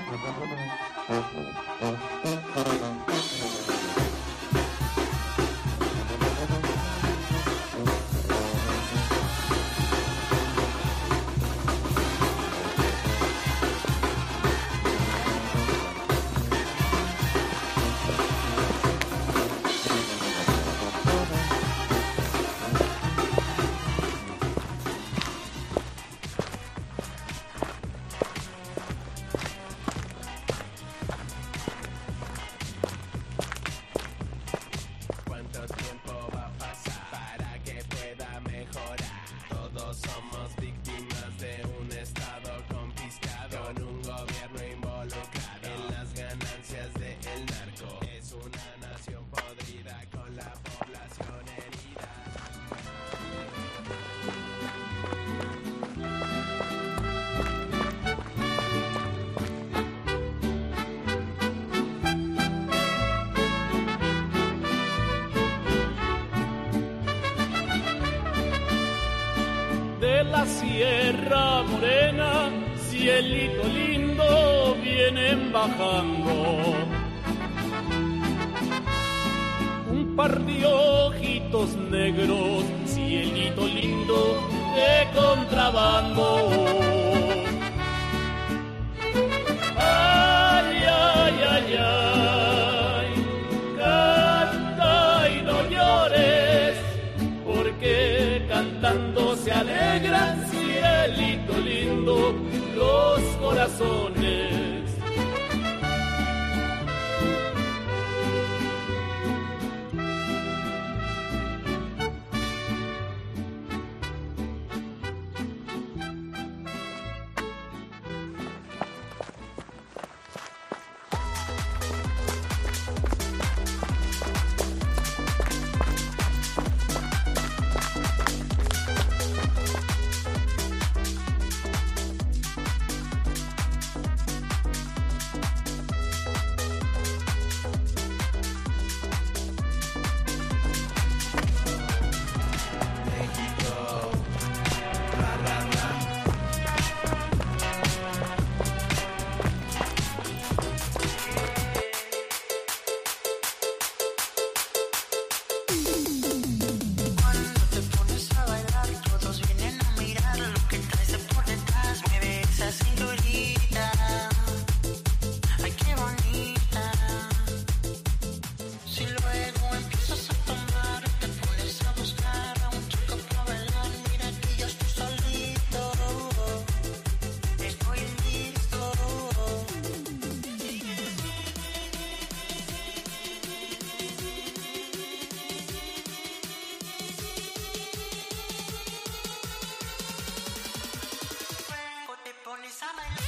Thank you. Sierra Morena, cielito lindo, vienen bajando. Un par de ojitos negros, cielito lindo, de contrabando. Corazones. Every summer.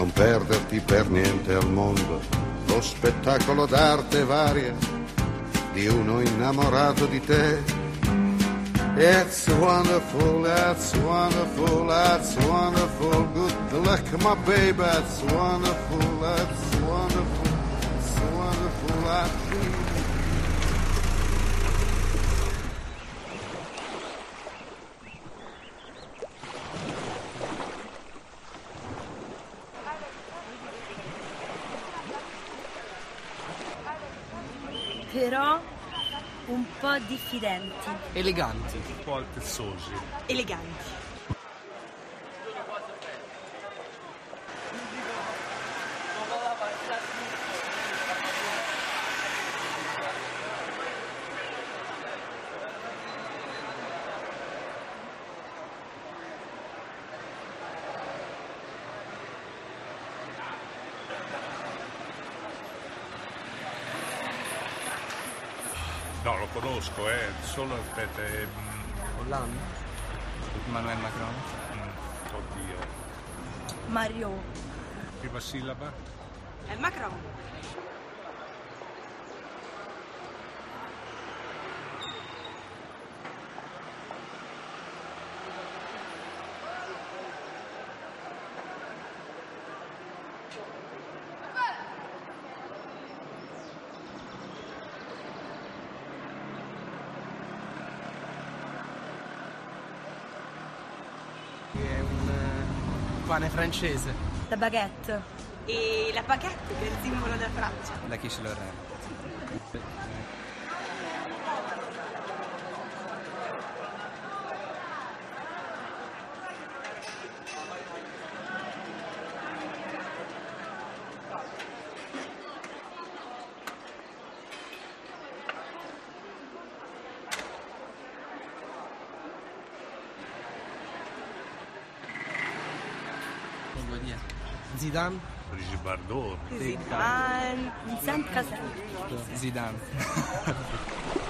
non perderti per niente al mondo lo spettacolo d'arte varia di uno innamorato di te. It's wonderful, that's wonderful, that's wonderful. Good luck, my baby, that's wonderful, that's wonderful, that's wonderful. I feel. Però un po' diffidenti. Eleganti. un po' altezzosi. Eleganti. Conosco, eh. Solo aspetta. eh, mm, Hollande. Emmanuel Macron. mm, oddio. Mario, Prima sillaba? È Macron. Che è un eh, pane francese. la baguette, E la baguette che è il simbolo della Francia. Da chi ce lo Zidane? Brigitte Bardot. Zidane. Vincent Cassel, Zidane.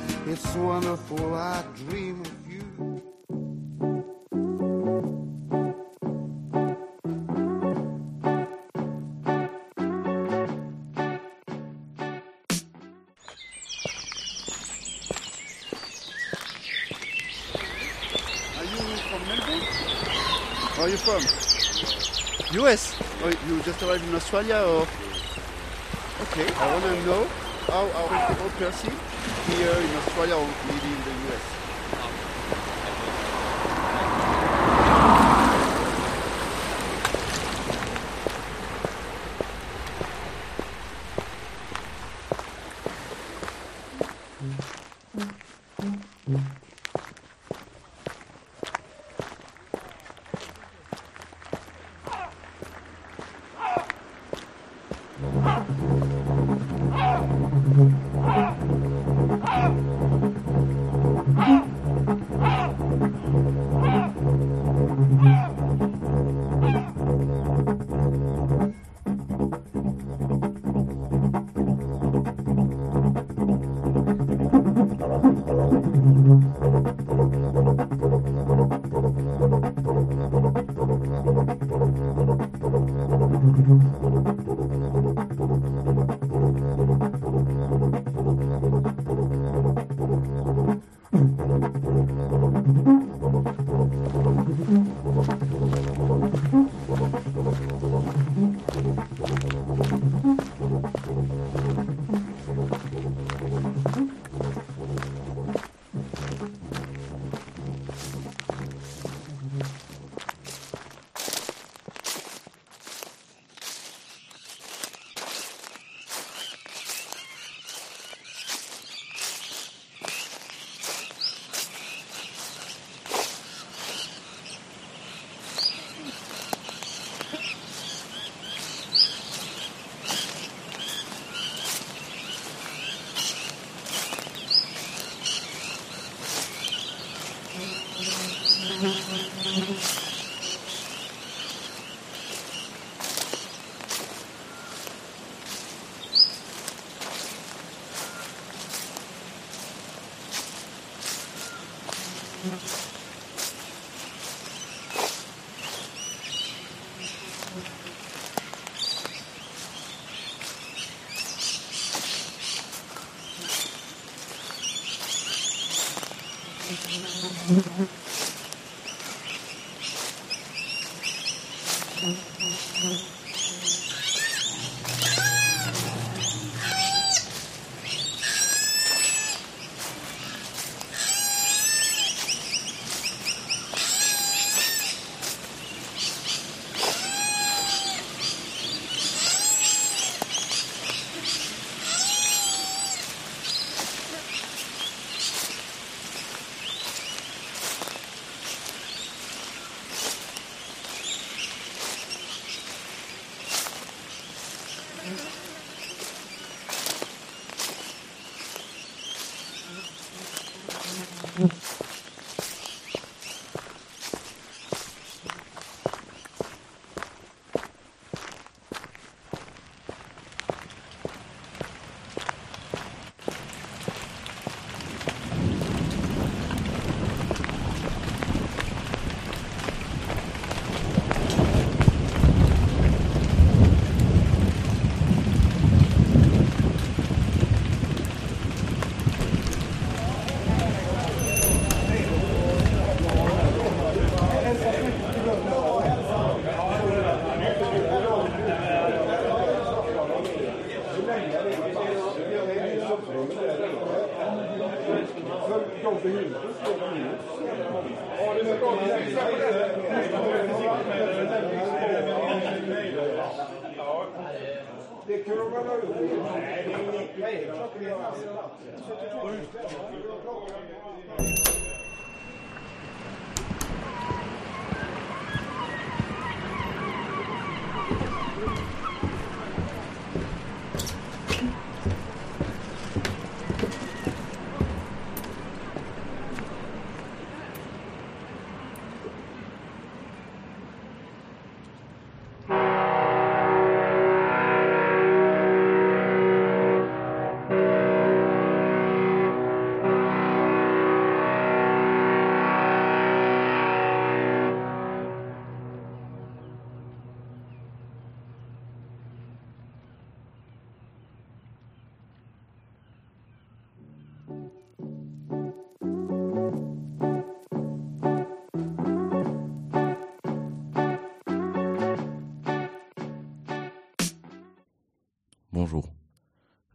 it's wonderful. I dream of you. Are you from Melbourne? Where are you from? US? Oh, you just arrived in Australia or? Okay, I want to know how our people here in Australia or maybe in the US.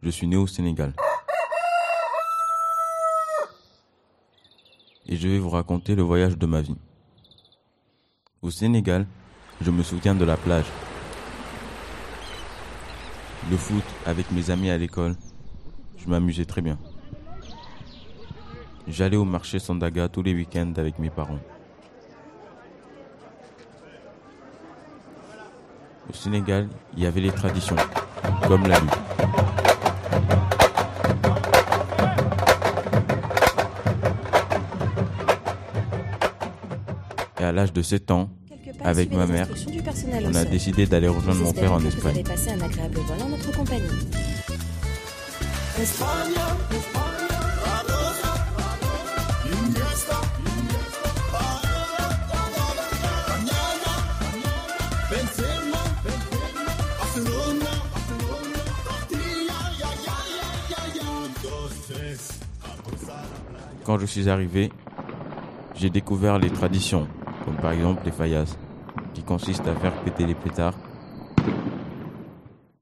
Je suis né au Sénégal. Et je vais vous raconter le voyage de ma vie. Au Sénégal, je me souviens de la plage. Le foot avec mes amis à l'école, je m'amusais très bien. J'allais au marché Sandaga tous les week-ends avec mes parents. Au Sénégal, il y avait les traditions, comme la lutte. Et à l'âge de 7 ans, avec ma mère, on a décidé d'aller rejoindre mon père en Vous Espagne. Quand je suis arrivé, j'ai découvert les traditions, comme par exemple les fayas, qui consistent à faire péter les pétards.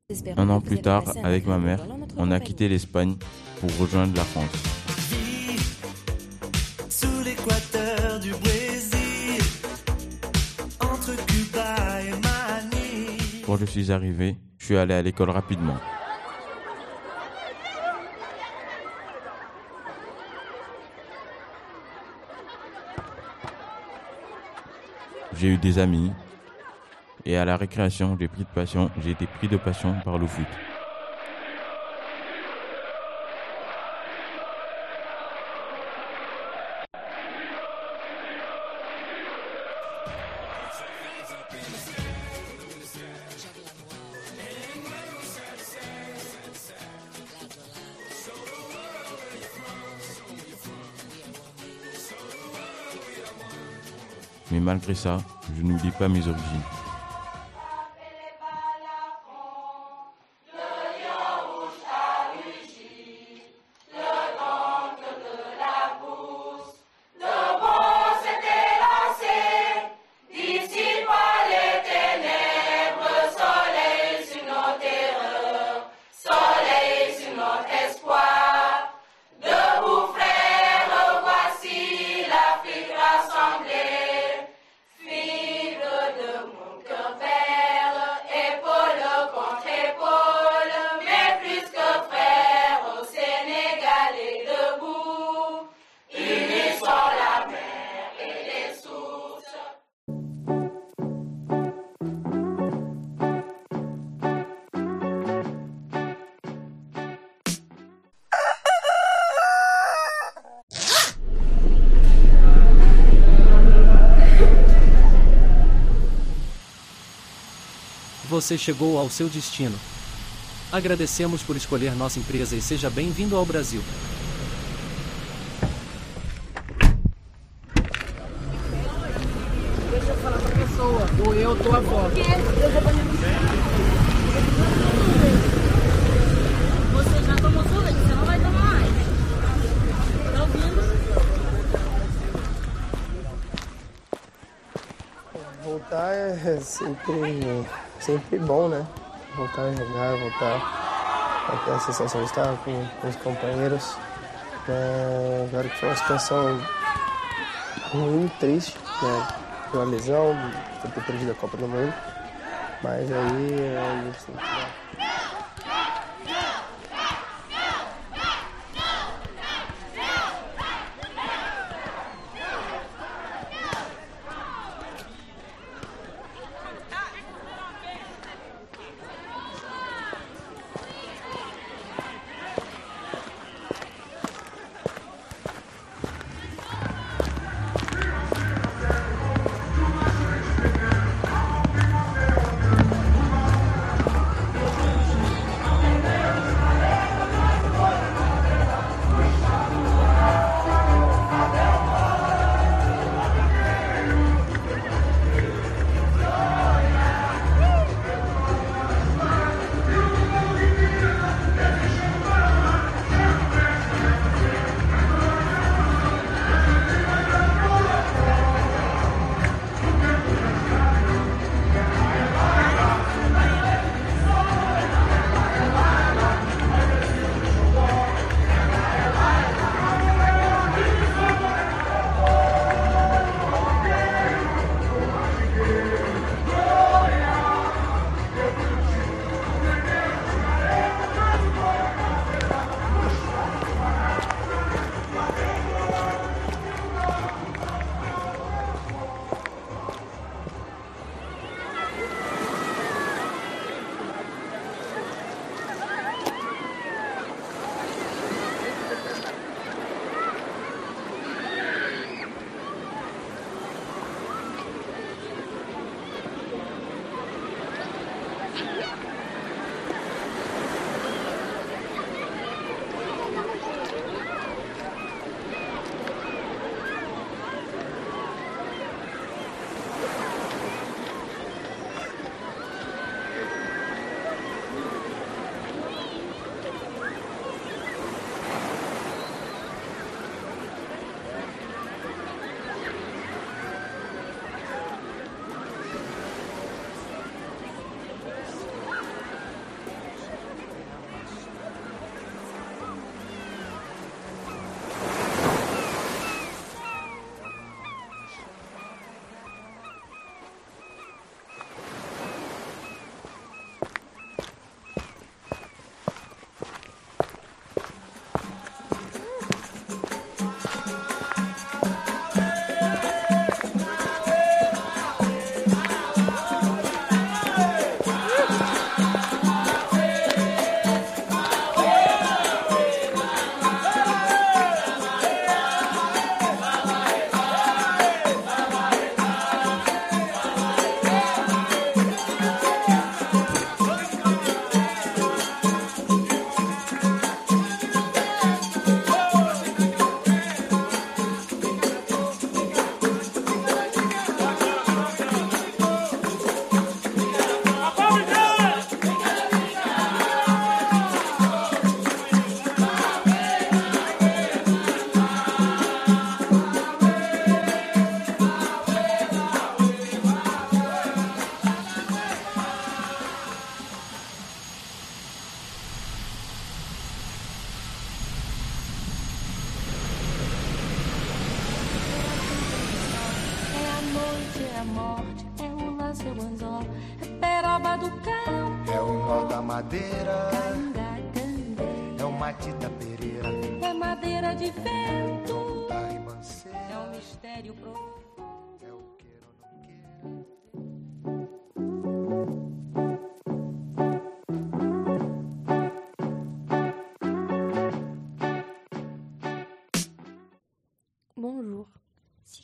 Espérons Un an plus tard, avec ma mère, on a quitté l'Espagne pour rejoindre la France. Sous l'équateur du Brésil, entre Cuba et Manille. Quand je suis arrivé, je suis allé à l'école rapidement. J'ai eu des amis et à la récréation, j'ai pris de passion, j'ai été pris de passion par le foot. Malgré ça, je n'oublie pas mes origines. Você chegou ao seu destino. Agradecemos por escolher nossa empresa e seja bem-vindo ao Brasil. Deixa eu falar pra pessoa, ou eu tô a avó. Você já tomou sorvete, você não vai tomar mais. Tá ouvindo? Voltar é sempre, sempre bom, né? Voltar a jogar, voltar a ter a sensação de estar com, com os companheiros. É, claro que foi uma situação ruim, triste, né? Uma lesão, foi ter perdido a Copa do Mundo. Mas aí é isso. né?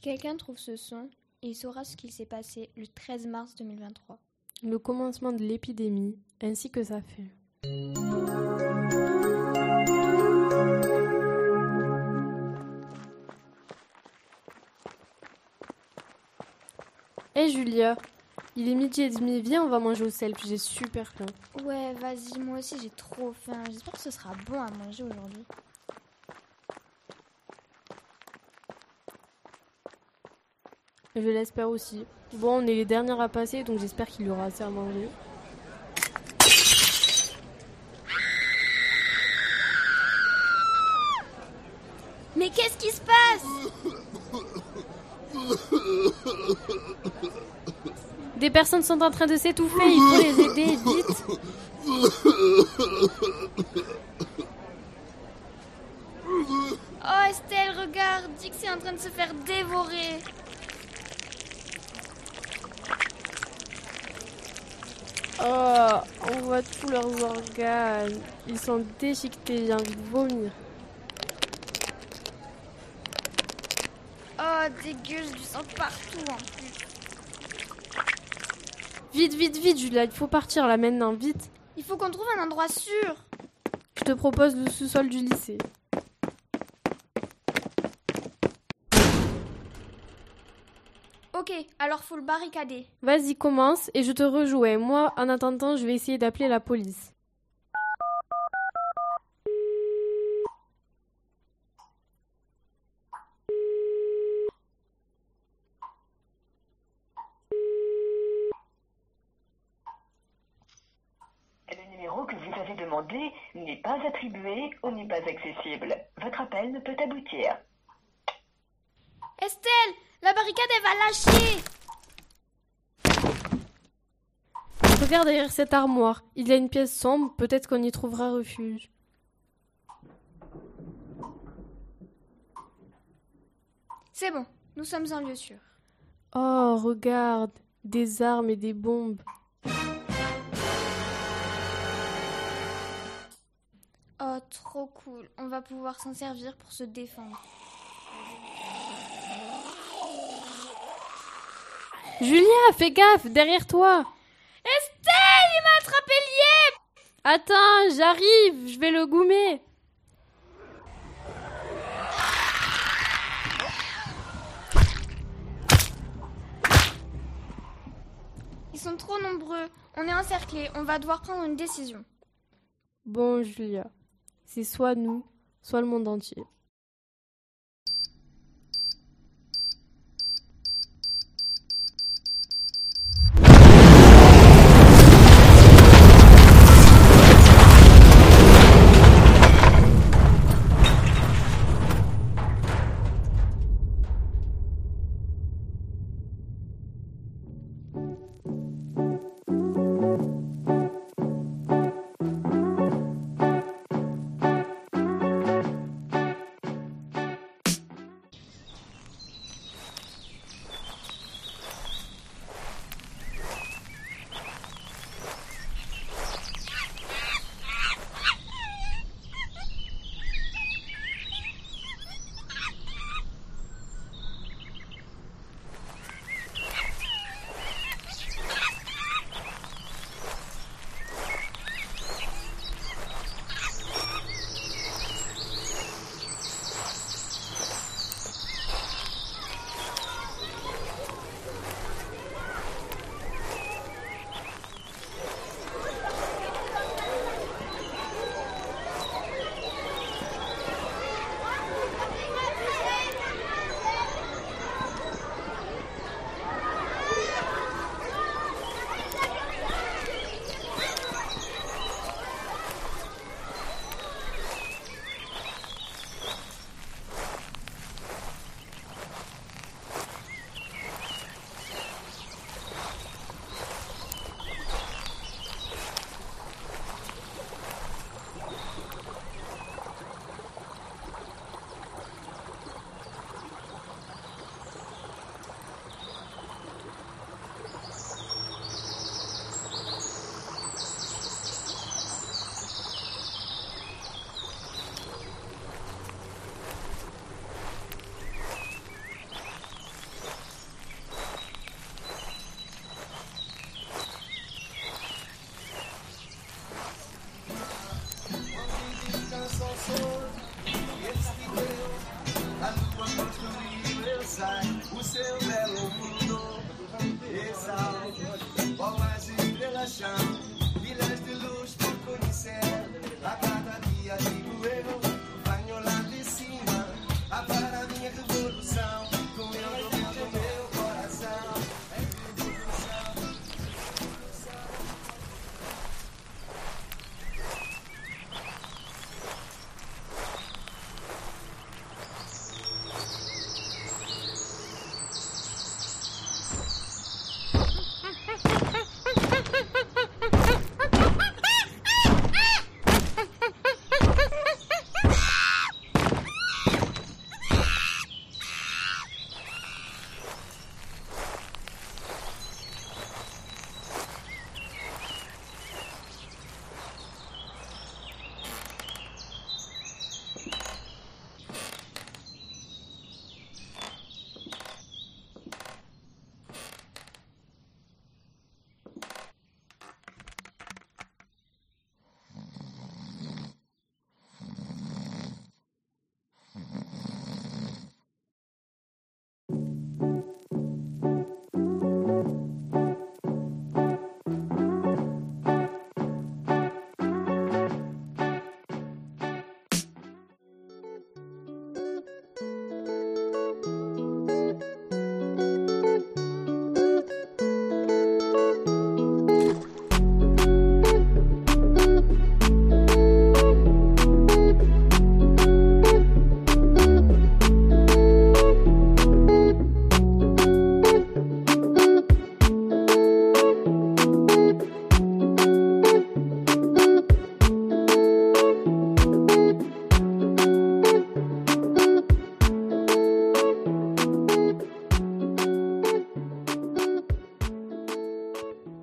Si quelqu'un trouve ce son, il saura ce qu'il s'est passé le 13 mars 2023. Le commencement de l'épidémie, ainsi que sa fin. Hé Julia, il est midi et demi, viens on va manger au self, j'ai super faim. Ouais, vas-y, moi aussi j'ai trop faim. J'espère que ce sera bon à manger aujourd'hui. Je l'espère aussi. Bon, on est les dernières à passer, donc j'espère qu'il y aura assez à manger. Mais qu'est-ce qui se passe? Des personnes sont en train de s'étouffer, il faut les aider, vite Oh Estelle, regarde, Dix est en train de se faire dévorer. Oh, on voit tous leurs organes. Ils sont déchiquetés, j'ai envie de vomir. Oh dégueu, j'ai du sang partout en plus. Vite, vite, vite, Julia, il faut partir là maintenant, vite. Il faut qu'on trouve un endroit sûr. Je te propose le sous-sol du lycée. Ok, alors faut le barricader. Vas-y, commence et je te rejoins. Moi, en attendant, je vais essayer d'appeler la police. Le numéro que vous avez demandé n'est pas attribué ou n'est pas accessible. Votre appel ne peut aboutir. Estelle, la barricade elle va lâcher. Regarde derrière cette armoire. Il y a une pièce sombre, peut-être qu'on y trouvera refuge. C'est bon, nous sommes en lieu sûr. Oh, regarde, des armes et des bombes. Oh, trop cool. On va pouvoir s'en servir pour se défendre. Julia, fais gaffe, derrière toi. Estelle, il m'a attrapé lié Attends, j'arrive, je vais le goumer. Ils sont trop nombreux. On est encerclés. On va devoir prendre une décision. Bon, Julia, c'est soit nous, soit le monde entier. 어.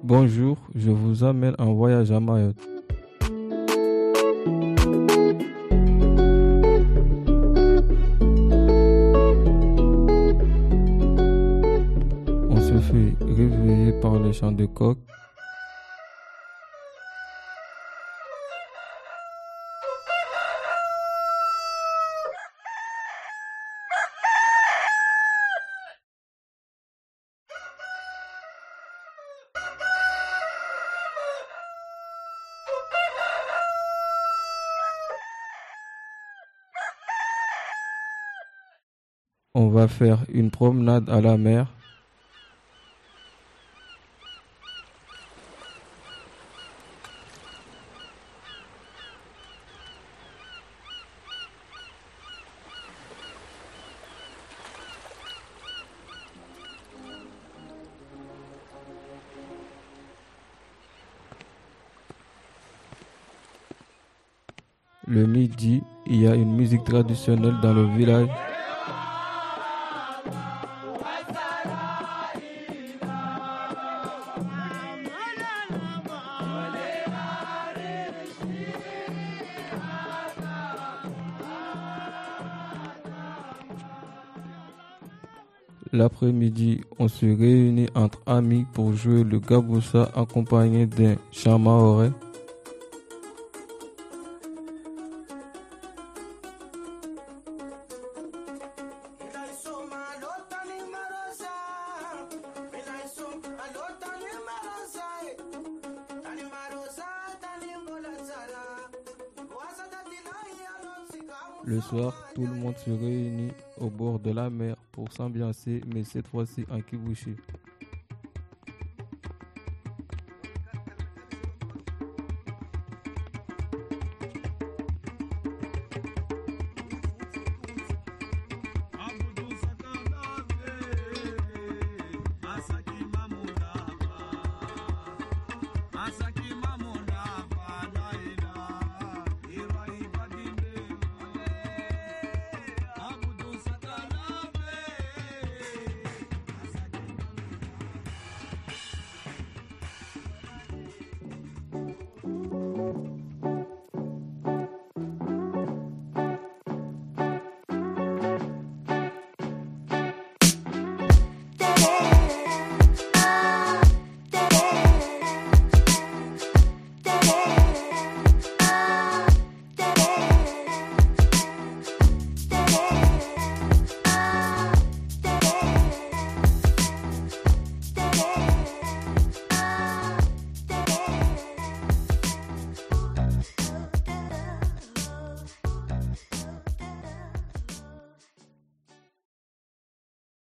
Bonjour, je vous amène en voyage à Mayotte. On se fait réveiller par les chants de coq. Faire une promenade à la mer. Le midi, il y a une musique traditionnelle dans le village. L'après-midi, on se réunit entre amis pour jouer le gaboussa accompagné d'un chant monde se réunit au bord de la mer pour s'ambiancer, mais cette fois-ci en kibouché.